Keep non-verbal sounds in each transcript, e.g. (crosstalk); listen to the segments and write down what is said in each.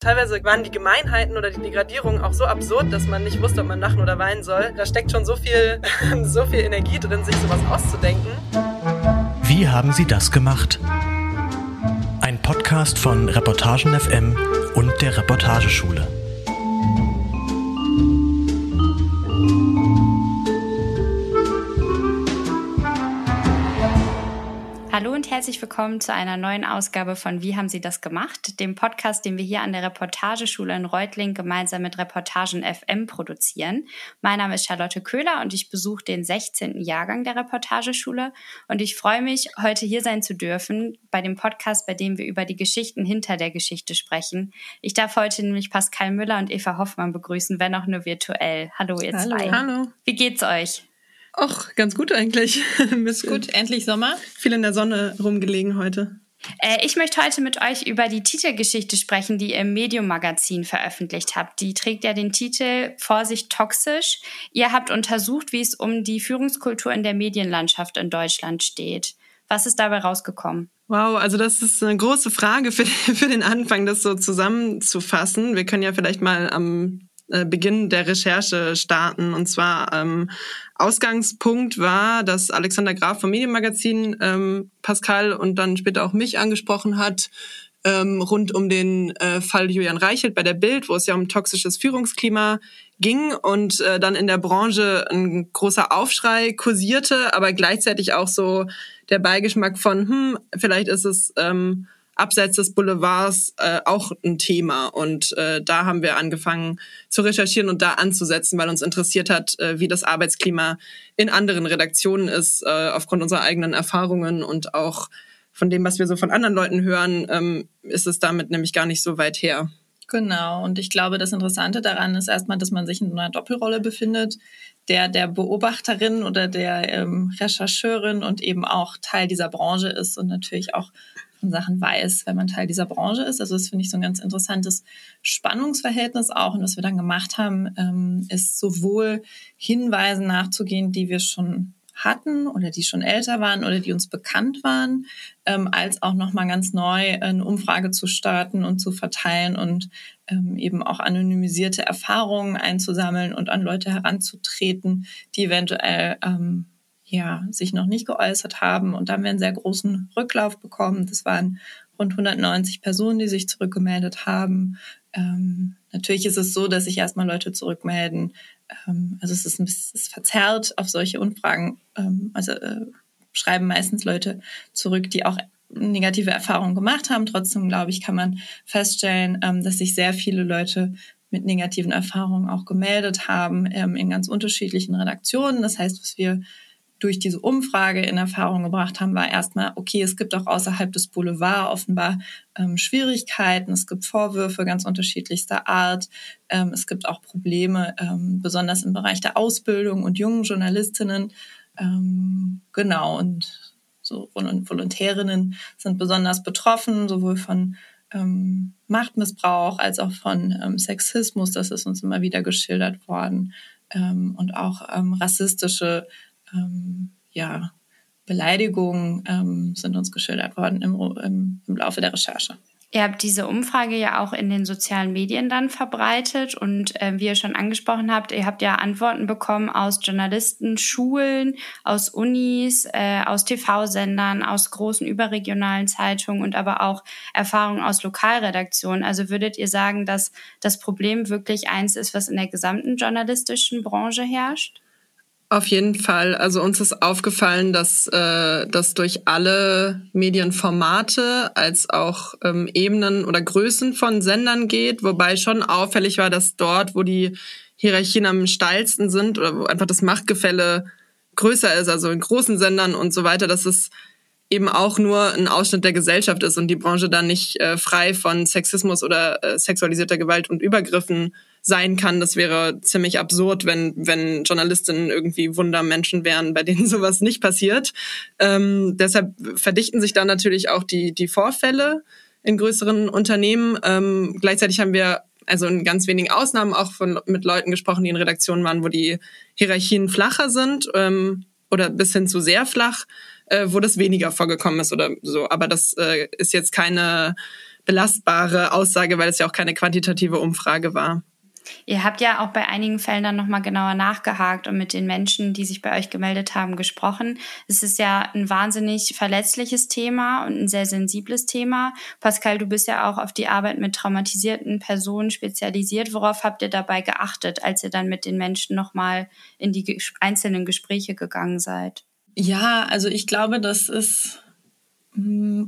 Teilweise waren die Gemeinheiten oder die Degradierungen auch so absurd, dass man nicht wusste, ob man lachen oder weinen soll. Da steckt schon so viel, (laughs) so viel Energie drin, sich sowas auszudenken. Wie haben Sie das gemacht? Ein Podcast von Reportagen FM und der Reportageschule. Hallo und herzlich willkommen zu einer neuen Ausgabe von Wie haben Sie das gemacht? Dem Podcast, den wir hier an der Reportageschule in Reutling gemeinsam mit Reportagen FM produzieren. Mein Name ist Charlotte Köhler und ich besuche den 16. Jahrgang der Reportageschule und ich freue mich, heute hier sein zu dürfen bei dem Podcast, bei dem wir über die Geschichten hinter der Geschichte sprechen. Ich darf heute nämlich Pascal Müller und Eva Hoffmann begrüßen, wenn auch nur virtuell. Hallo ihr Hallo. zwei. Hallo. Wie geht's euch? Och, ganz gut eigentlich. (laughs) Ist gut, endlich Sommer. Viel in der Sonne rumgelegen heute. Äh, ich möchte heute mit euch über die Titelgeschichte sprechen, die ihr im Medium-Magazin veröffentlicht habt. Die trägt ja den Titel Vorsicht toxisch. Ihr habt untersucht, wie es um die Führungskultur in der Medienlandschaft in Deutschland steht. Was ist dabei rausgekommen? Wow, also das ist eine große Frage für, (laughs) für den Anfang, das so zusammenzufassen. Wir können ja vielleicht mal am äh, Beginn der Recherche starten. Und zwar ähm, Ausgangspunkt war, dass Alexander Graf vom Medienmagazin ähm, Pascal und dann später auch mich angesprochen hat, ähm, rund um den äh, Fall Julian Reichelt bei der Bild, wo es ja um toxisches Führungsklima ging und äh, dann in der Branche ein großer Aufschrei kursierte, aber gleichzeitig auch so der Beigeschmack von, hm, vielleicht ist es ähm, abseits des Boulevards äh, auch ein Thema. Und äh, da haben wir angefangen zu recherchieren und da anzusetzen, weil uns interessiert hat, äh, wie das Arbeitsklima in anderen Redaktionen ist, äh, aufgrund unserer eigenen Erfahrungen und auch von dem, was wir so von anderen Leuten hören, ähm, ist es damit nämlich gar nicht so weit her. Genau, und ich glaube, das Interessante daran ist erstmal, dass man sich in einer Doppelrolle befindet, der der Beobachterin oder der ähm, Rechercheurin und eben auch Teil dieser Branche ist und natürlich auch Sachen weiß, wenn man Teil dieser Branche ist. Also das finde ich so ein ganz interessantes Spannungsverhältnis auch. Und was wir dann gemacht haben, ähm, ist sowohl Hinweisen nachzugehen, die wir schon hatten oder die schon älter waren oder die uns bekannt waren, ähm, als auch nochmal ganz neu eine Umfrage zu starten und zu verteilen und ähm, eben auch anonymisierte Erfahrungen einzusammeln und an Leute heranzutreten, die eventuell ähm, ja, sich noch nicht geäußert haben. Und da haben wir einen sehr großen Rücklauf bekommen. Das waren rund 190 Personen, die sich zurückgemeldet haben. Ähm, natürlich ist es so, dass sich erstmal Leute zurückmelden. Ähm, also es ist ein bisschen verzerrt auf solche Umfragen. Ähm, also äh, schreiben meistens Leute zurück, die auch negative Erfahrungen gemacht haben. Trotzdem, glaube ich, kann man feststellen, ähm, dass sich sehr viele Leute mit negativen Erfahrungen auch gemeldet haben ähm, in ganz unterschiedlichen Redaktionen. Das heißt, was wir durch diese Umfrage in Erfahrung gebracht haben, war erstmal, okay, es gibt auch außerhalb des Boulevard offenbar ähm, Schwierigkeiten, es gibt Vorwürfe ganz unterschiedlichster Art, ähm, es gibt auch Probleme, ähm, besonders im Bereich der Ausbildung und jungen Journalistinnen. Ähm, genau, und so Volontärinnen sind besonders betroffen, sowohl von ähm, Machtmissbrauch als auch von ähm, Sexismus, das ist uns immer wieder geschildert worden, und auch rassistische ähm, ja, Beleidigungen ähm, sind uns geschildert worden im, im, im Laufe der Recherche. Ihr habt diese Umfrage ja auch in den sozialen Medien dann verbreitet und äh, wie ihr schon angesprochen habt, ihr habt ja Antworten bekommen aus Journalisten, Schulen, aus Unis, äh, aus TV-Sendern, aus großen überregionalen Zeitungen und aber auch Erfahrungen aus Lokalredaktionen. Also würdet ihr sagen, dass das Problem wirklich eins ist, was in der gesamten journalistischen Branche herrscht? Auf jeden Fall. Also uns ist aufgefallen, dass äh, das durch alle Medienformate als auch ähm, Ebenen oder Größen von Sendern geht, wobei schon auffällig war, dass dort, wo die Hierarchien am steilsten sind oder wo einfach das Machtgefälle größer ist, also in großen Sendern und so weiter, dass es eben auch nur ein Ausschnitt der Gesellschaft ist und die Branche dann nicht äh, frei von Sexismus oder äh, sexualisierter Gewalt und Übergriffen sein kann. Das wäre ziemlich absurd, wenn, wenn Journalistinnen irgendwie Wundermenschen wären, bei denen (laughs) sowas nicht passiert. Ähm, deshalb verdichten sich da natürlich auch die, die Vorfälle in größeren Unternehmen. Ähm, gleichzeitig haben wir also in ganz wenigen Ausnahmen auch von, mit Leuten gesprochen, die in Redaktionen waren, wo die Hierarchien flacher sind ähm, oder bis hin zu sehr flach, äh, wo das weniger vorgekommen ist oder so. Aber das äh, ist jetzt keine belastbare Aussage, weil es ja auch keine quantitative Umfrage war. Ihr habt ja auch bei einigen Fällen dann nochmal genauer nachgehakt und mit den Menschen, die sich bei euch gemeldet haben, gesprochen. Es ist ja ein wahnsinnig verletzliches Thema und ein sehr sensibles Thema. Pascal, du bist ja auch auf die Arbeit mit traumatisierten Personen spezialisiert. Worauf habt ihr dabei geachtet, als ihr dann mit den Menschen nochmal in die einzelnen Gespräche gegangen seid? Ja, also ich glaube, das ist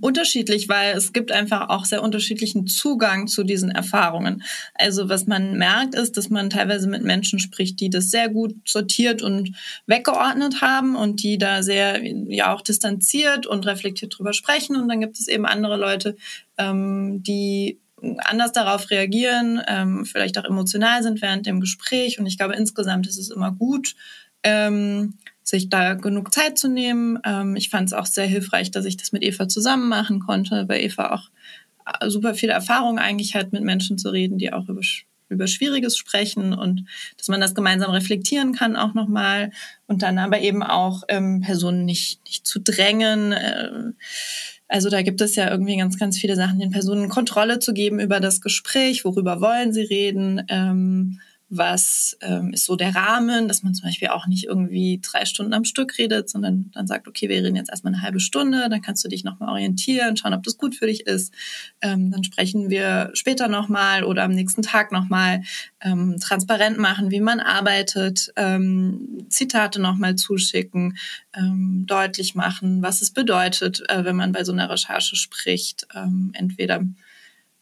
unterschiedlich, weil es gibt einfach auch sehr unterschiedlichen Zugang zu diesen Erfahrungen. Also was man merkt, ist, dass man teilweise mit Menschen spricht, die das sehr gut sortiert und weggeordnet haben und die da sehr ja auch distanziert und reflektiert drüber sprechen. Und dann gibt es eben andere Leute, ähm, die anders darauf reagieren, ähm, vielleicht auch emotional sind während dem Gespräch. Und ich glaube, insgesamt ist es immer gut, ähm, sich da genug Zeit zu nehmen. Ähm, ich fand es auch sehr hilfreich, dass ich das mit Eva zusammen machen konnte, weil Eva auch äh, super viel Erfahrung eigentlich hat, mit Menschen zu reden, die auch über, über Schwieriges sprechen und dass man das gemeinsam reflektieren kann auch nochmal und dann aber eben auch ähm, Personen nicht, nicht zu drängen. Äh, also da gibt es ja irgendwie ganz, ganz viele Sachen, den Personen Kontrolle zu geben über das Gespräch, worüber wollen sie reden. Ähm, was ähm, ist so der Rahmen, dass man zum Beispiel auch nicht irgendwie drei Stunden am Stück redet, sondern dann sagt, okay, wir reden jetzt erstmal eine halbe Stunde, dann kannst du dich nochmal orientieren, schauen, ob das gut für dich ist. Ähm, dann sprechen wir später nochmal oder am nächsten Tag nochmal ähm, transparent machen, wie man arbeitet, ähm, Zitate nochmal zuschicken, ähm, deutlich machen, was es bedeutet, äh, wenn man bei so einer Recherche spricht. Ähm, entweder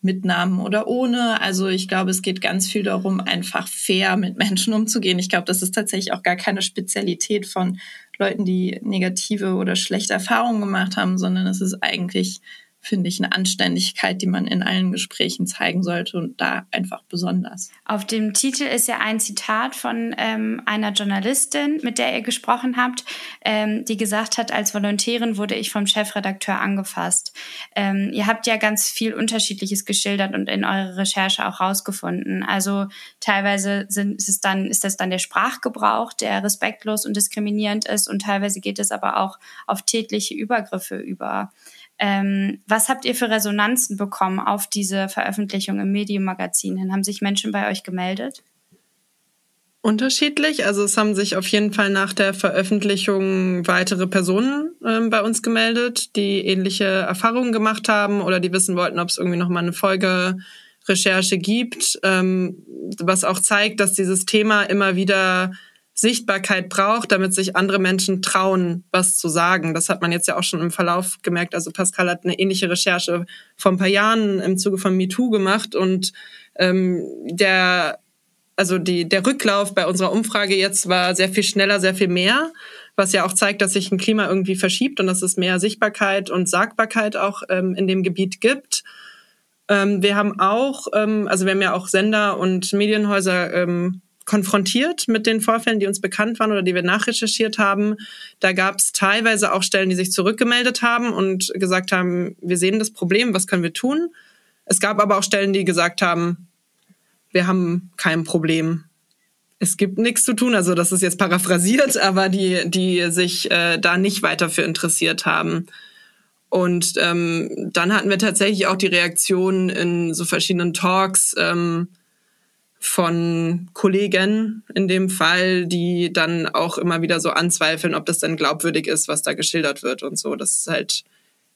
mit Namen oder ohne. Also ich glaube, es geht ganz viel darum, einfach fair mit Menschen umzugehen. Ich glaube, das ist tatsächlich auch gar keine Spezialität von Leuten, die negative oder schlechte Erfahrungen gemacht haben, sondern es ist eigentlich finde ich, eine Anständigkeit, die man in allen Gesprächen zeigen sollte und da einfach besonders. Auf dem Titel ist ja ein Zitat von ähm, einer Journalistin, mit der ihr gesprochen habt, ähm, die gesagt hat, als Volontärin wurde ich vom Chefredakteur angefasst. Ähm, ihr habt ja ganz viel Unterschiedliches geschildert und in eurer Recherche auch rausgefunden. Also teilweise sind, ist, es dann, ist das dann der Sprachgebrauch, der respektlos und diskriminierend ist und teilweise geht es aber auch auf tätliche Übergriffe über. Ähm, was habt ihr für Resonanzen bekommen auf diese Veröffentlichung im Medienmagazin hin? Haben sich Menschen bei euch gemeldet? Unterschiedlich. Also es haben sich auf jeden Fall nach der Veröffentlichung weitere Personen ähm, bei uns gemeldet, die ähnliche Erfahrungen gemacht haben oder die wissen wollten, ob es irgendwie nochmal eine Folge Recherche gibt, ähm, was auch zeigt, dass dieses Thema immer wieder Sichtbarkeit braucht, damit sich andere Menschen trauen, was zu sagen. Das hat man jetzt ja auch schon im Verlauf gemerkt. Also Pascal hat eine ähnliche Recherche vor ein paar Jahren im Zuge von MeToo gemacht und ähm, der also die, der Rücklauf bei unserer Umfrage jetzt war sehr viel schneller, sehr viel mehr, was ja auch zeigt, dass sich ein Klima irgendwie verschiebt und dass es mehr Sichtbarkeit und Sagbarkeit auch ähm, in dem Gebiet gibt. Ähm, wir haben auch, ähm, also wir haben ja auch Sender und Medienhäuser ähm, konfrontiert mit den Vorfällen, die uns bekannt waren oder die wir nachrecherchiert haben. Da gab es teilweise auch Stellen, die sich zurückgemeldet haben und gesagt haben, wir sehen das Problem, was können wir tun? Es gab aber auch Stellen, die gesagt haben, wir haben kein Problem. Es gibt nichts zu tun, also das ist jetzt paraphrasiert, (laughs) aber die, die sich äh, da nicht weiter für interessiert haben. Und ähm, dann hatten wir tatsächlich auch die Reaktion in so verschiedenen Talks, ähm, von Kollegen in dem Fall, die dann auch immer wieder so anzweifeln, ob das denn glaubwürdig ist, was da geschildert wird und so. Das ist halt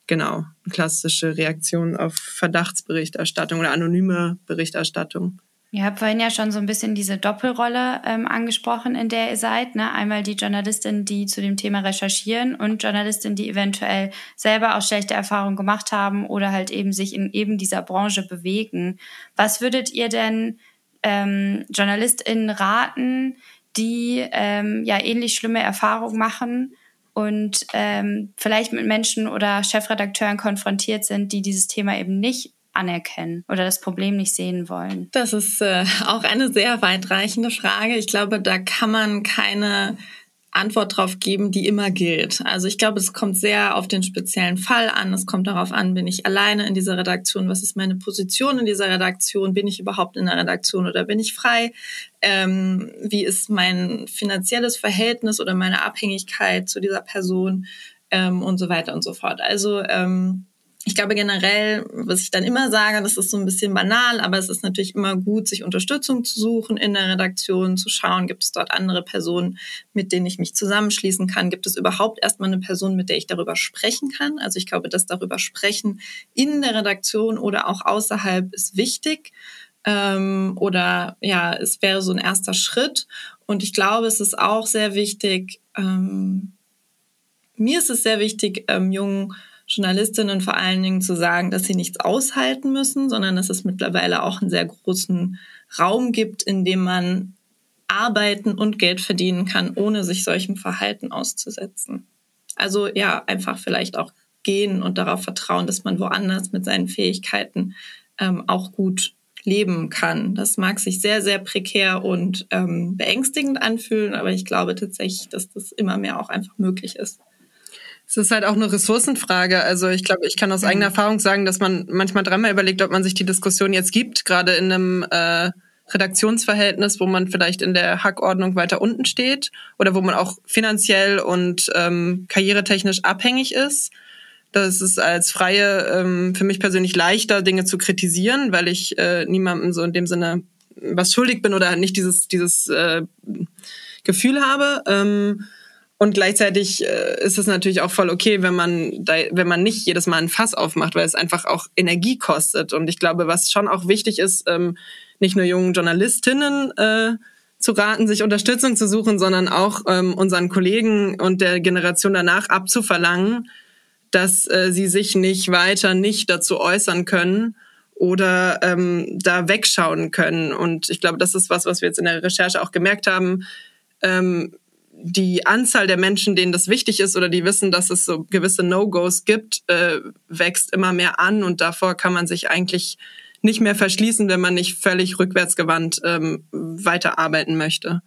genau eine klassische Reaktion auf Verdachtsberichterstattung oder anonyme Berichterstattung. Ihr habt vorhin ja schon so ein bisschen diese Doppelrolle ähm, angesprochen, in der ihr seid. Ne? Einmal die Journalistin, die zu dem Thema recherchieren und Journalistin, die eventuell selber auch schlechte Erfahrungen gemacht haben oder halt eben sich in eben dieser Branche bewegen. Was würdet ihr denn ähm, JournalistInnen raten, die ähm, ja ähnlich schlimme Erfahrungen machen und ähm, vielleicht mit Menschen oder Chefredakteuren konfrontiert sind, die dieses Thema eben nicht anerkennen oder das Problem nicht sehen wollen? Das ist äh, auch eine sehr weitreichende Frage. Ich glaube, da kann man keine Antwort drauf geben, die immer gilt. Also ich glaube, es kommt sehr auf den speziellen Fall an. Es kommt darauf an, bin ich alleine in dieser Redaktion? Was ist meine Position in dieser Redaktion? Bin ich überhaupt in der Redaktion oder bin ich frei? Ähm, wie ist mein finanzielles Verhältnis oder meine Abhängigkeit zu dieser Person? Ähm, und so weiter und so fort. Also ähm, ich glaube generell, was ich dann immer sage, das ist so ein bisschen banal, aber es ist natürlich immer gut, sich Unterstützung zu suchen in der Redaktion, zu schauen, gibt es dort andere Personen, mit denen ich mich zusammenschließen kann? Gibt es überhaupt erstmal eine Person, mit der ich darüber sprechen kann? Also ich glaube, das darüber sprechen in der Redaktion oder auch außerhalb ist wichtig. Ähm, oder ja, es wäre so ein erster Schritt. Und ich glaube, es ist auch sehr wichtig, ähm, mir ist es sehr wichtig, ähm, jungen Journalistinnen vor allen Dingen zu sagen, dass sie nichts aushalten müssen, sondern dass es mittlerweile auch einen sehr großen Raum gibt, in dem man arbeiten und Geld verdienen kann, ohne sich solchem Verhalten auszusetzen. Also ja, einfach vielleicht auch gehen und darauf vertrauen, dass man woanders mit seinen Fähigkeiten ähm, auch gut leben kann. Das mag sich sehr, sehr prekär und ähm, beängstigend anfühlen, aber ich glaube tatsächlich, dass das immer mehr auch einfach möglich ist. Es ist halt auch eine Ressourcenfrage. Also ich glaube, ich kann aus mhm. eigener Erfahrung sagen, dass man manchmal dreimal überlegt, ob man sich die Diskussion jetzt gibt, gerade in einem äh, Redaktionsverhältnis, wo man vielleicht in der Hackordnung weiter unten steht oder wo man auch finanziell und ähm, karrieretechnisch abhängig ist. Das ist als Freie ähm, für mich persönlich leichter, Dinge zu kritisieren, weil ich äh, niemandem so in dem Sinne was schuldig bin oder nicht dieses, dieses äh, Gefühl habe. Ähm, und gleichzeitig äh, ist es natürlich auch voll okay, wenn man da, wenn man nicht jedes Mal ein Fass aufmacht, weil es einfach auch Energie kostet. Und ich glaube, was schon auch wichtig ist, ähm, nicht nur jungen Journalistinnen äh, zu raten, sich Unterstützung zu suchen, sondern auch ähm, unseren Kollegen und der Generation danach abzuverlangen, dass äh, sie sich nicht weiter nicht dazu äußern können oder ähm, da wegschauen können. Und ich glaube, das ist was, was wir jetzt in der Recherche auch gemerkt haben. Ähm, die Anzahl der Menschen, denen das wichtig ist oder die wissen, dass es so gewisse No-Gos gibt, äh, wächst immer mehr an und davor kann man sich eigentlich nicht mehr verschließen, wenn man nicht völlig rückwärtsgewandt ähm, weiterarbeiten möchte.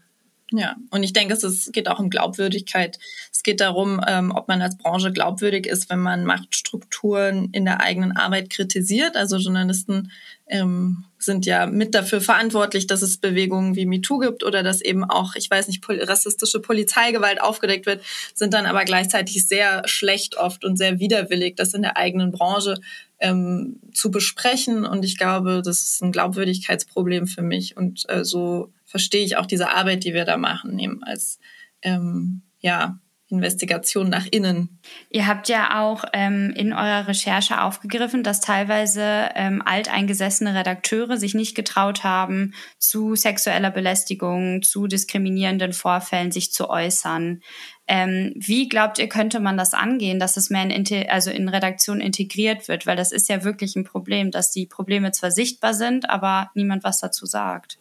Ja, und ich denke, es geht auch um Glaubwürdigkeit. Es geht darum, ähm, ob man als Branche glaubwürdig ist, wenn man Machtstrukturen in der eigenen Arbeit kritisiert. Also Journalisten ähm, sind ja mit dafür verantwortlich, dass es Bewegungen wie MeToo gibt oder dass eben auch, ich weiß nicht, rassistische Polizeigewalt aufgedeckt wird, sind dann aber gleichzeitig sehr schlecht oft und sehr widerwillig, das in der eigenen Branche ähm, zu besprechen. Und ich glaube, das ist ein Glaubwürdigkeitsproblem für mich. Und äh, so verstehe ich auch diese Arbeit, die wir da machen, eben als ähm, ja Investigation nach innen. Ihr habt ja auch ähm, in eurer Recherche aufgegriffen, dass teilweise ähm, alteingesessene Redakteure sich nicht getraut haben, zu sexueller Belästigung, zu diskriminierenden Vorfällen sich zu äußern. Ähm, wie glaubt ihr, könnte man das angehen, dass es mehr in, also in Redaktion integriert wird? Weil das ist ja wirklich ein Problem, dass die Probleme zwar sichtbar sind, aber niemand was dazu sagt.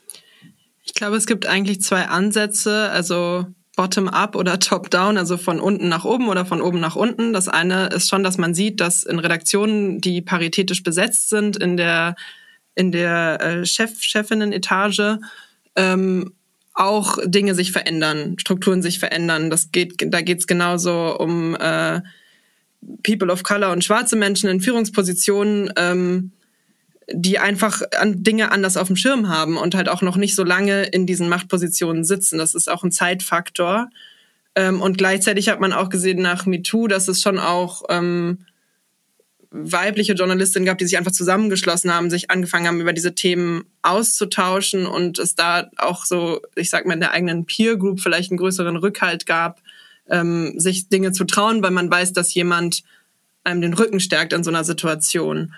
Ich glaube, es gibt eigentlich zwei Ansätze. Also Bottom-up oder Top-down, also von unten nach oben oder von oben nach unten. Das eine ist schon, dass man sieht, dass in Redaktionen, die paritätisch besetzt sind, in der, in der äh, Chef, Chefinnen-Etage, ähm, auch Dinge sich verändern, Strukturen sich verändern. Das geht, da geht es genauso um äh, People of Color und schwarze Menschen in Führungspositionen. Ähm, die einfach an Dinge anders auf dem Schirm haben und halt auch noch nicht so lange in diesen Machtpositionen sitzen. Das ist auch ein Zeitfaktor. Ähm, und gleichzeitig hat man auch gesehen nach MeToo, dass es schon auch ähm, weibliche Journalistinnen gab, die sich einfach zusammengeschlossen haben, sich angefangen haben, über diese Themen auszutauschen und es da auch so, ich sag mal, in der eigenen Peer Group vielleicht einen größeren Rückhalt gab, ähm, sich Dinge zu trauen, weil man weiß, dass jemand einem den Rücken stärkt in so einer Situation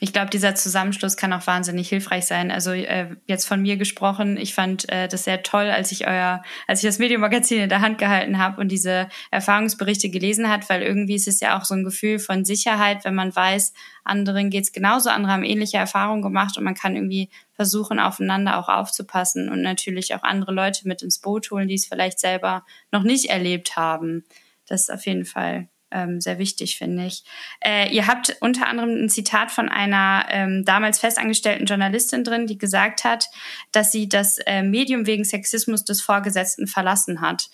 ich glaube, dieser Zusammenschluss kann auch wahnsinnig hilfreich sein. Also äh, jetzt von mir gesprochen, ich fand äh, das sehr toll, als ich euer, als ich das Medienmagazin in der Hand gehalten habe und diese Erfahrungsberichte gelesen hat, weil irgendwie ist es ja auch so ein Gefühl von Sicherheit, wenn man weiß, anderen geht's genauso, andere haben ähnliche Erfahrungen gemacht und man kann irgendwie versuchen, aufeinander auch aufzupassen und natürlich auch andere Leute mit ins Boot holen, die es vielleicht selber noch nicht erlebt haben. Das ist auf jeden Fall ähm, sehr wichtig, finde ich. Äh, ihr habt unter anderem ein Zitat von einer ähm, damals festangestellten Journalistin drin, die gesagt hat, dass sie das äh, Medium wegen Sexismus des Vorgesetzten verlassen hat.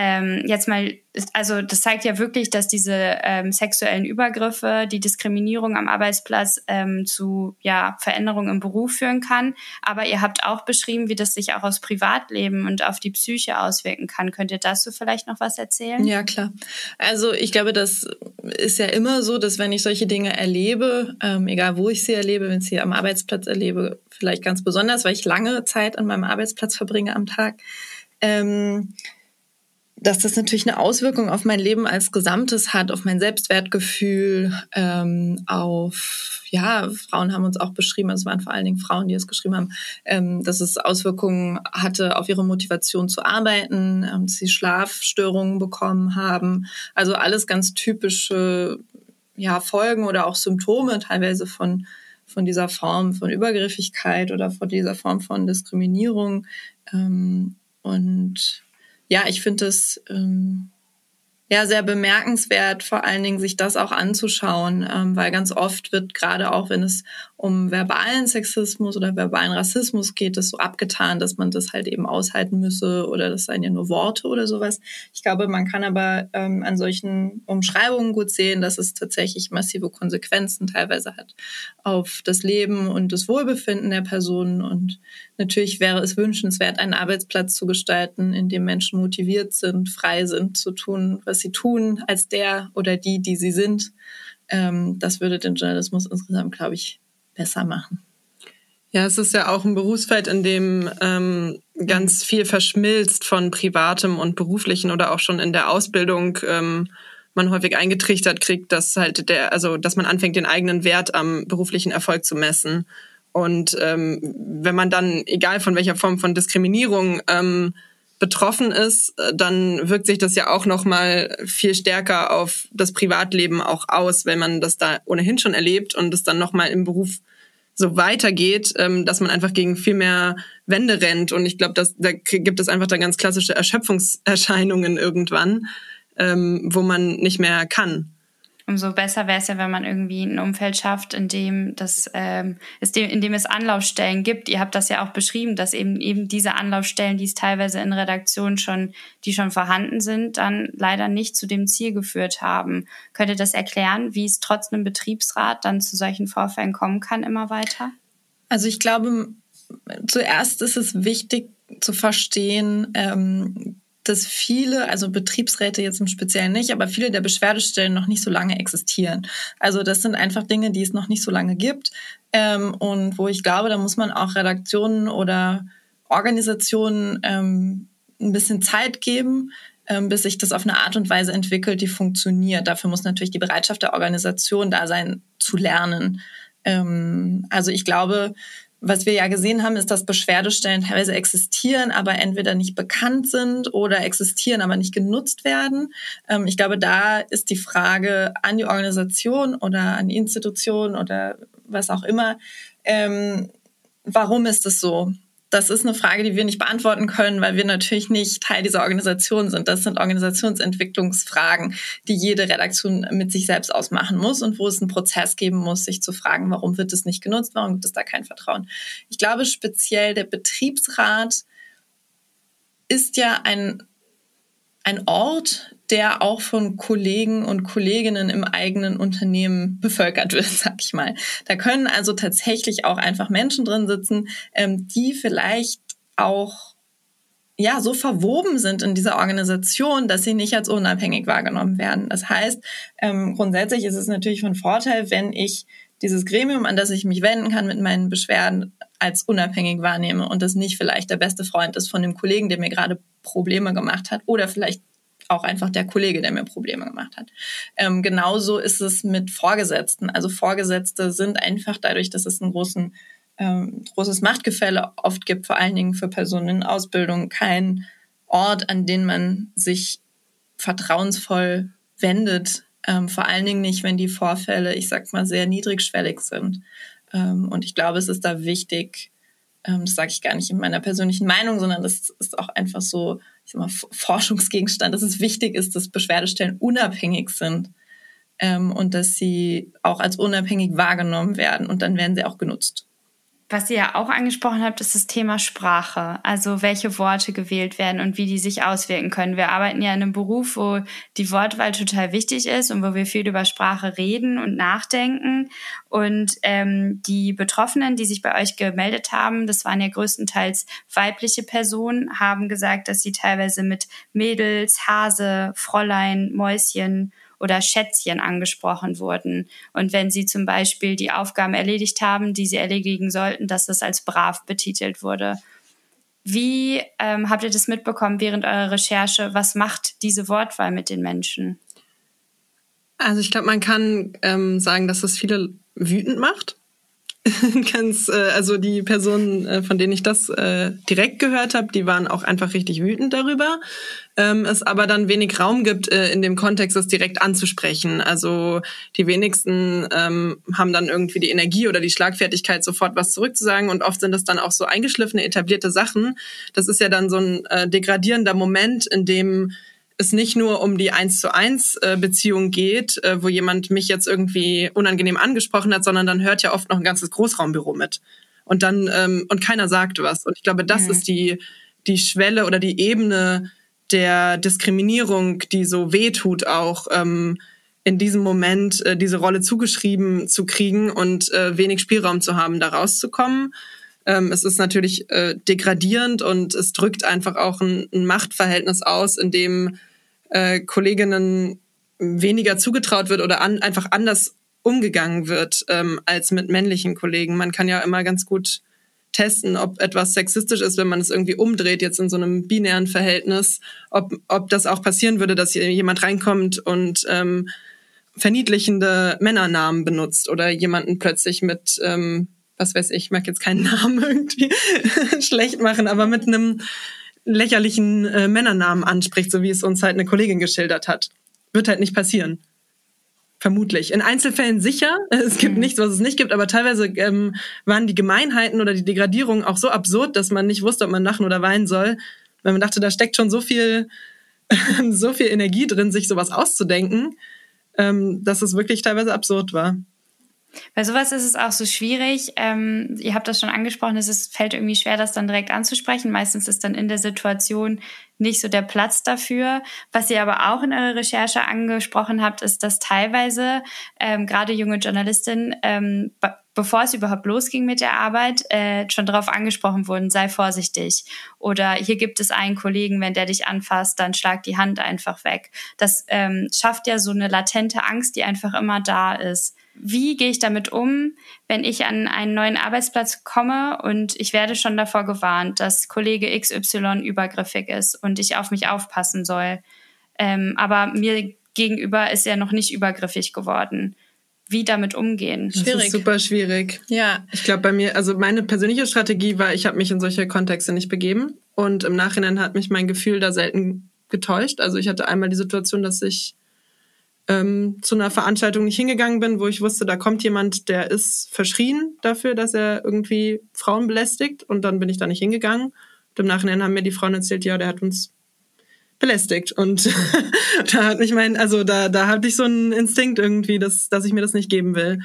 Ähm, jetzt mal, also das zeigt ja wirklich, dass diese ähm, sexuellen Übergriffe, die Diskriminierung am Arbeitsplatz ähm, zu ja, Veränderungen im Beruf führen kann. Aber ihr habt auch beschrieben, wie das sich auch aufs Privatleben und auf die Psyche auswirken kann. Könnt ihr dazu vielleicht noch was erzählen? Ja, klar. Also ich glaube, das ist ja immer so, dass wenn ich solche Dinge erlebe, ähm, egal wo ich sie erlebe, wenn ich sie am Arbeitsplatz erlebe, vielleicht ganz besonders, weil ich lange Zeit an meinem Arbeitsplatz verbringe am Tag, ähm, dass das natürlich eine Auswirkung auf mein Leben als Gesamtes hat, auf mein Selbstwertgefühl, ähm, auf, ja, Frauen haben uns auch beschrieben, es waren vor allen Dingen Frauen, die es geschrieben haben, ähm, dass es Auswirkungen hatte auf ihre Motivation zu arbeiten, ähm, dass sie Schlafstörungen bekommen haben. Also alles ganz typische, ja, Folgen oder auch Symptome teilweise von, von dieser Form von Übergriffigkeit oder von dieser Form von Diskriminierung. Ähm, und ja, ich finde es ähm, ja sehr bemerkenswert, vor allen Dingen sich das auch anzuschauen, ähm, weil ganz oft wird gerade auch, wenn es um verbalen Sexismus oder verbalen Rassismus geht, das so abgetan, dass man das halt eben aushalten müsse oder das seien ja nur Worte oder sowas. Ich glaube, man kann aber ähm, an solchen Umschreibungen gut sehen, dass es tatsächlich massive Konsequenzen teilweise hat auf das Leben und das Wohlbefinden der Personen. Und natürlich wäre es wünschenswert, einen Arbeitsplatz zu gestalten, in dem Menschen motiviert sind, frei sind, zu tun, was sie tun, als der oder die, die sie sind. Ähm, das würde den Journalismus insgesamt, glaube ich, besser machen. Ja, es ist ja auch ein Berufsfeld, in dem ähm, ganz viel verschmilzt von privatem und beruflichen oder auch schon in der Ausbildung ähm, man häufig eingetrichtert kriegt, dass halt der, also dass man anfängt, den eigenen Wert am beruflichen Erfolg zu messen. Und ähm, wenn man dann, egal von welcher Form von Diskriminierung ähm, betroffen ist, äh, dann wirkt sich das ja auch noch mal viel stärker auf das Privatleben auch aus, wenn man das da ohnehin schon erlebt und es dann noch mal im Beruf so weitergeht, ähm, dass man einfach gegen viel mehr Wände rennt. Und ich glaube, dass da gibt es einfach da ganz klassische Erschöpfungserscheinungen irgendwann, ähm, wo man nicht mehr kann umso besser wäre es ja, wenn man irgendwie ein Umfeld schafft, in dem das, ähm, dem, in dem es Anlaufstellen gibt. Ihr habt das ja auch beschrieben, dass eben eben diese Anlaufstellen, die es teilweise in Redaktionen schon, die schon vorhanden sind, dann leider nicht zu dem Ziel geführt haben. Könnt ihr das erklären, wie es trotz einem Betriebsrat dann zu solchen Vorfällen kommen kann immer weiter? Also ich glaube, zuerst ist es wichtig zu verstehen, ähm, dass viele, also Betriebsräte jetzt im Speziellen nicht, aber viele der Beschwerdestellen noch nicht so lange existieren. Also das sind einfach Dinge, die es noch nicht so lange gibt ähm, und wo ich glaube, da muss man auch Redaktionen oder Organisationen ähm, ein bisschen Zeit geben, ähm, bis sich das auf eine Art und Weise entwickelt, die funktioniert. Dafür muss natürlich die Bereitschaft der Organisation da sein, zu lernen. Ähm, also ich glaube, was wir ja gesehen haben, ist, dass Beschwerdestellen teilweise existieren, aber entweder nicht bekannt sind oder existieren, aber nicht genutzt werden. Ähm, ich glaube, da ist die Frage an die Organisation oder an die Institution oder was auch immer, ähm, warum ist es so? Das ist eine Frage, die wir nicht beantworten können, weil wir natürlich nicht Teil dieser Organisation sind. Das sind Organisationsentwicklungsfragen, die jede Redaktion mit sich selbst ausmachen muss und wo es einen Prozess geben muss, sich zu fragen, warum wird es nicht genutzt, warum gibt es da kein Vertrauen. Ich glaube speziell der Betriebsrat ist ja ein, ein Ort, der auch von Kollegen und Kolleginnen im eigenen Unternehmen bevölkert wird, (laughs) sag ich mal. Da können also tatsächlich auch einfach Menschen drin sitzen, ähm, die vielleicht auch ja so verwoben sind in dieser Organisation, dass sie nicht als unabhängig wahrgenommen werden. Das heißt, ähm, grundsätzlich ist es natürlich von Vorteil, wenn ich dieses Gremium, an das ich mich wenden kann mit meinen Beschwerden, als unabhängig wahrnehme und das nicht vielleicht der beste Freund ist von dem Kollegen, der mir gerade Probleme gemacht hat oder vielleicht auch einfach der Kollege, der mir Probleme gemacht hat. Ähm, genauso ist es mit Vorgesetzten. Also Vorgesetzte sind einfach dadurch, dass es ein ähm, großes Machtgefälle oft gibt, vor allen Dingen für Personen in Ausbildung, kein Ort, an den man sich vertrauensvoll wendet. Ähm, vor allen Dingen nicht, wenn die Vorfälle, ich sag mal, sehr niedrigschwellig sind. Ähm, und ich glaube, es ist da wichtig, ähm, das sage ich gar nicht in meiner persönlichen Meinung, sondern das ist auch einfach so ich sag mal, Forschungsgegenstand, dass es wichtig ist, dass Beschwerdestellen unabhängig sind ähm, und dass sie auch als unabhängig wahrgenommen werden und dann werden sie auch genutzt. Was ihr ja auch angesprochen habt, ist das Thema Sprache. Also welche Worte gewählt werden und wie die sich auswirken können. Wir arbeiten ja in einem Beruf, wo die Wortwahl total wichtig ist und wo wir viel über Sprache reden und nachdenken. Und ähm, die Betroffenen, die sich bei euch gemeldet haben, das waren ja größtenteils weibliche Personen, haben gesagt, dass sie teilweise mit Mädels, Hase, Fräulein, Mäuschen oder Schätzchen angesprochen wurden. Und wenn sie zum Beispiel die Aufgaben erledigt haben, die sie erledigen sollten, dass das als brav betitelt wurde. Wie ähm, habt ihr das mitbekommen während eurer Recherche? Was macht diese Wortwahl mit den Menschen? Also ich glaube, man kann ähm, sagen, dass es viele wütend macht. (laughs) Ganz, äh, also die Personen, äh, von denen ich das äh, direkt gehört habe, die waren auch einfach richtig wütend darüber. Ähm, es aber dann wenig Raum gibt, äh, in dem Kontext das direkt anzusprechen. Also die wenigsten ähm, haben dann irgendwie die Energie oder die Schlagfertigkeit, sofort was zurückzusagen. Und oft sind es dann auch so eingeschliffene, etablierte Sachen. Das ist ja dann so ein äh, degradierender Moment, in dem es nicht nur um die eins zu eins äh, Beziehung geht, äh, wo jemand mich jetzt irgendwie unangenehm angesprochen hat, sondern dann hört ja oft noch ein ganzes Großraumbüro mit. Und dann, ähm, und keiner sagt was. Und ich glaube, das mhm. ist die, die Schwelle oder die Ebene der Diskriminierung, die so weh tut, auch ähm, in diesem Moment äh, diese Rolle zugeschrieben zu kriegen und äh, wenig Spielraum zu haben, da rauszukommen. Ähm, es ist natürlich äh, degradierend und es drückt einfach auch ein, ein Machtverhältnis aus, in dem äh, Kolleginnen weniger zugetraut wird oder an, einfach anders umgegangen wird ähm, als mit männlichen Kollegen. Man kann ja immer ganz gut testen, ob etwas sexistisch ist, wenn man es irgendwie umdreht, jetzt in so einem binären Verhältnis, ob, ob das auch passieren würde, dass hier jemand reinkommt und ähm, verniedlichende Männernamen benutzt oder jemanden plötzlich mit, ähm, was weiß ich, ich mag jetzt keinen (laughs) Namen irgendwie (laughs) schlecht machen, aber mit einem lächerlichen äh, Männernamen anspricht, so wie es uns halt eine Kollegin geschildert hat. Wird halt nicht passieren. Vermutlich. In Einzelfällen sicher. (laughs) Es gibt mhm. nichts, was es nicht gibt, aber teilweise ähm, waren die Gemeinheiten oder die Degradierungen auch so absurd, dass man nicht wusste, ob man lachen oder weinen soll. Weil man dachte, da steckt schon so viel, so viel Energie drin, sich sowas auszudenken, ähm, dass es wirklich teilweise absurd war. Bei sowas ist es auch so schwierig. Ähm, ihr habt das schon angesprochen, es ist, fällt irgendwie schwer, das dann direkt anzusprechen. Meistens ist dann in der Situation nicht so der Platz dafür. Was ihr aber auch in eurer Recherche angesprochen habt, ist, dass teilweise ähm, gerade junge Journalistinnen, ähm, bevor es überhaupt losging mit der Arbeit, äh, schon darauf angesprochen wurden, sei vorsichtig. Oder hier gibt es einen Kollegen, wenn der dich anfasst, dann schlag die Hand einfach weg. Das ähm, schafft ja so eine latente Angst, die einfach immer da ist wie gehe ich damit um, wenn ich an einen neuen Arbeitsplatz komme und ich werde schon davor gewarnt, dass Kollege XY übergriffig ist und ich auf mich aufpassen soll. Ähm, aber mir gegenüber ist er noch nicht übergriffig geworden. Wie damit umgehen? Schwierig. Das ist super schwierig. Ja. Ich glaube, bei mir, also meine persönliche Strategie war, ich habe mich in solche Kontexte nicht begeben. Und im Nachhinein hat mich mein Gefühl da selten getäuscht. Also ich hatte einmal die Situation, dass ich ähm, zu einer Veranstaltung nicht hingegangen bin, wo ich wusste, da kommt jemand, der ist verschrien dafür, dass er irgendwie Frauen belästigt und dann bin ich da nicht hingegangen. Und im Nachhinein haben mir die Frauen erzählt, ja, der hat uns belästigt und (laughs) da hat mich mein, also da, da hatte ich so einen Instinkt irgendwie, dass, dass ich mir das nicht geben will.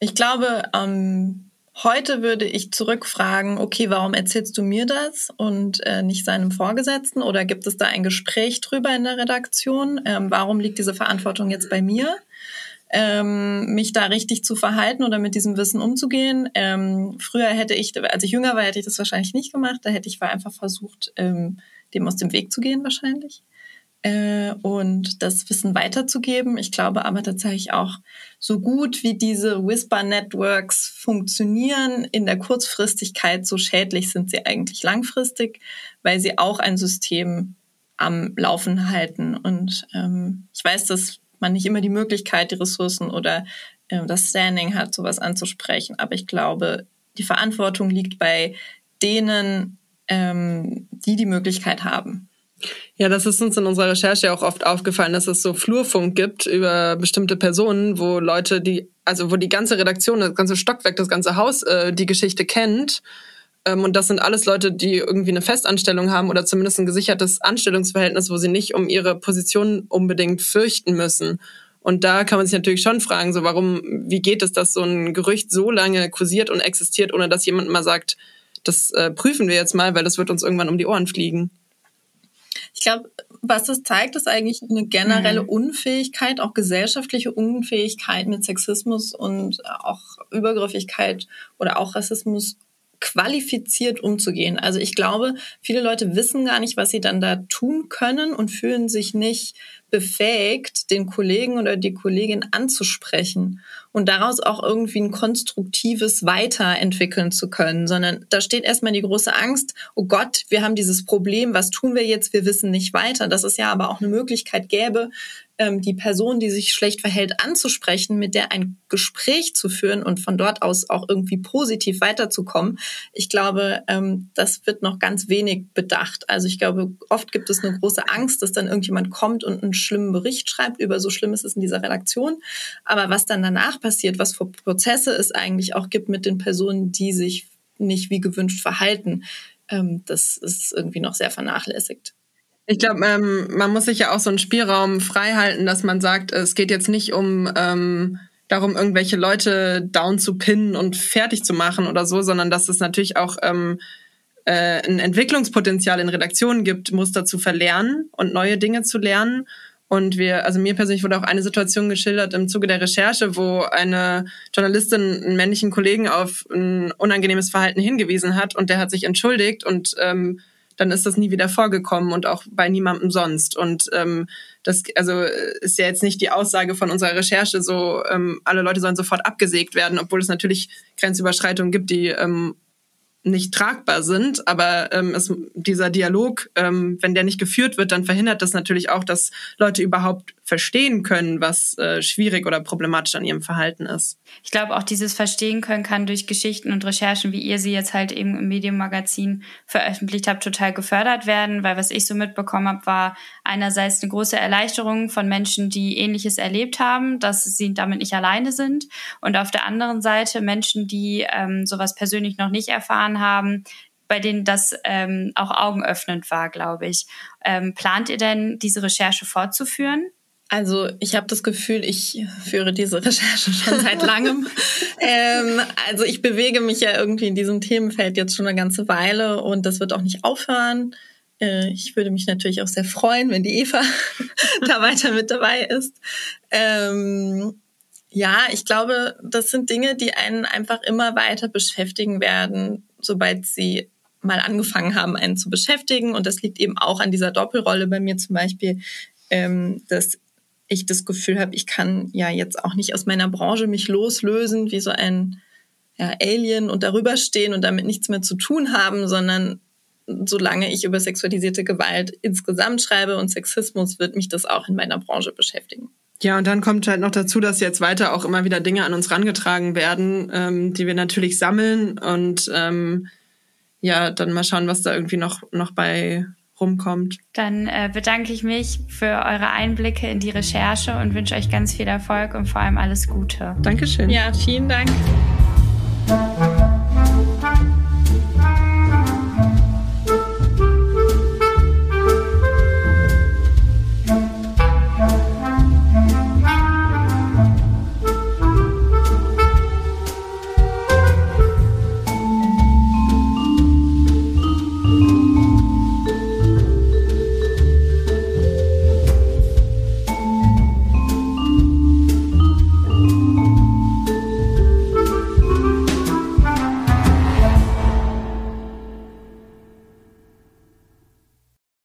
Ich glaube, ähm, Heute würde ich zurückfragen, okay, warum erzählst du mir das und äh, nicht seinem Vorgesetzten? Oder gibt es da ein Gespräch drüber in der Redaktion? Ähm, warum liegt diese Verantwortung jetzt bei mir? Ähm, mich da richtig zu verhalten oder mit diesem Wissen umzugehen. Ähm, früher hätte ich, als ich jünger war, hätte ich das wahrscheinlich nicht gemacht. Da hätte ich einfach versucht, ähm, dem aus dem Weg zu gehen wahrscheinlich äh, und das Wissen weiterzugeben. Ich glaube aber tatsächlich auch, so gut wie diese Whisper-Networks funktionieren, in der Kurzfristigkeit, so schädlich sind sie eigentlich langfristig, weil sie auch ein System am Laufen halten. Und ähm, ich weiß, dass man nicht immer die Möglichkeit, die Ressourcen oder äh, das Standing hat, sowas anzusprechen. Aber ich glaube, die Verantwortung liegt bei denen, ähm, die die Möglichkeit haben. Ja, das ist uns in unserer Recherche auch oft aufgefallen, dass es so Flurfunk gibt über bestimmte Personen, wo Leute, die, also wo die ganze Redaktion, das ganze Stockwerk, das ganze Haus äh, die Geschichte kennt. Ähm, und das sind alles Leute, die irgendwie eine Festanstellung haben oder zumindest ein gesichertes Anstellungsverhältnis, wo sie nicht um ihre Position unbedingt fürchten müssen. Und da kann man sich natürlich schon fragen, so warum, wie geht es, dass so ein Gerücht so lange kursiert und existiert, ohne dass jemand mal sagt, das äh, prüfen wir jetzt mal, weil das wird uns irgendwann um die Ohren fliegen. Ich glaube, was das zeigt, ist eigentlich eine generelle mhm. Unfähigkeit, auch gesellschaftliche Unfähigkeit mit Sexismus und auch Übergriffigkeit oder auch Rassismus qualifiziert umzugehen. Also ich glaube, viele Leute wissen gar nicht, was sie dann da tun können und fühlen sich nicht befähigt, den Kollegen oder die Kollegin anzusprechen und daraus auch irgendwie ein konstruktives Weiterentwickeln zu können, sondern da steht erstmal die große Angst, oh Gott, wir haben dieses Problem, was tun wir jetzt, wir wissen nicht weiter, dass es ja aber auch eine Möglichkeit gäbe, ähm, die Person, die sich schlecht verhält, anzusprechen, mit der ein Gespräch zu führen und von dort aus auch irgendwie positiv weiterzukommen. Ich glaube, ähm, das wird noch ganz wenig bedacht. Also ich glaube, oft gibt es eine große Angst, dass dann irgendjemand kommt und einen schlimmen Bericht schreibt über so schlimm ist es in dieser Redaktion. Aber was dann danach passiert, was für Prozesse es eigentlich auch gibt mit den Personen, die sich nicht wie gewünscht verhalten, ähm, das ist irgendwie noch sehr vernachlässigt. Ich glaube, ähm, man muss sich ja auch so einen Spielraum freihalten, dass man sagt, es geht jetzt nicht um ähm, darum, irgendwelche Leute down zu pinnen und fertig zu machen oder so, sondern dass es natürlich auch ähm, äh, ein Entwicklungspotenzial in Redaktionen gibt, Muster zu verlernen und neue Dinge zu lernen. Und wir, also mir persönlich wurde auch eine Situation geschildert im Zuge der Recherche, wo eine Journalistin einen männlichen Kollegen auf ein unangenehmes Verhalten hingewiesen hat und der hat sich entschuldigt und ähm, dann ist das nie wieder vorgekommen und auch bei niemandem sonst. Und ähm, das also ist ja jetzt nicht die Aussage von unserer Recherche, so ähm, alle Leute sollen sofort abgesägt werden, obwohl es natürlich Grenzüberschreitungen gibt, die ähm, nicht tragbar sind, aber ähm, es, dieser Dialog, ähm, wenn der nicht geführt wird, dann verhindert das natürlich auch, dass Leute überhaupt verstehen können, was äh, schwierig oder problematisch an ihrem Verhalten ist. Ich glaube, auch dieses Verstehen können kann durch Geschichten und Recherchen, wie ihr sie jetzt halt eben im Medienmagazin veröffentlicht habt, total gefördert werden, weil was ich so mitbekommen habe, war einerseits eine große Erleichterung von Menschen, die Ähnliches erlebt haben, dass sie damit nicht alleine sind und auf der anderen Seite Menschen, die ähm, sowas persönlich noch nicht erfahren haben, bei denen das ähm, auch augenöffnend war, glaube ich. Ähm, plant ihr denn, diese Recherche fortzuführen? Also ich habe das Gefühl, ich führe diese Recherche schon seit langem. (laughs) ähm, also ich bewege mich ja irgendwie in diesem Themenfeld jetzt schon eine ganze Weile und das wird auch nicht aufhören. Äh, ich würde mich natürlich auch sehr freuen, wenn die Eva (laughs) da weiter mit dabei ist. Ähm, ja, ich glaube, das sind Dinge, die einen einfach immer weiter beschäftigen werden, sobald sie mal angefangen haben, einen zu beschäftigen. Und das liegt eben auch an dieser Doppelrolle bei mir zum Beispiel, ähm, dass ich das Gefühl habe, ich kann ja jetzt auch nicht aus meiner Branche mich loslösen wie so ein ja, Alien und darüber stehen und damit nichts mehr zu tun haben, sondern solange ich über sexualisierte Gewalt insgesamt schreibe und Sexismus, wird mich das auch in meiner Branche beschäftigen. Ja, und dann kommt halt noch dazu, dass jetzt weiter auch immer wieder Dinge an uns rangetragen werden, ähm, die wir natürlich sammeln und ähm, ja, dann mal schauen, was da irgendwie noch, noch bei rumkommt. Dann äh, bedanke ich mich für eure Einblicke in die Recherche und wünsche euch ganz viel Erfolg und vor allem alles Gute. Dankeschön. Ja, vielen Dank.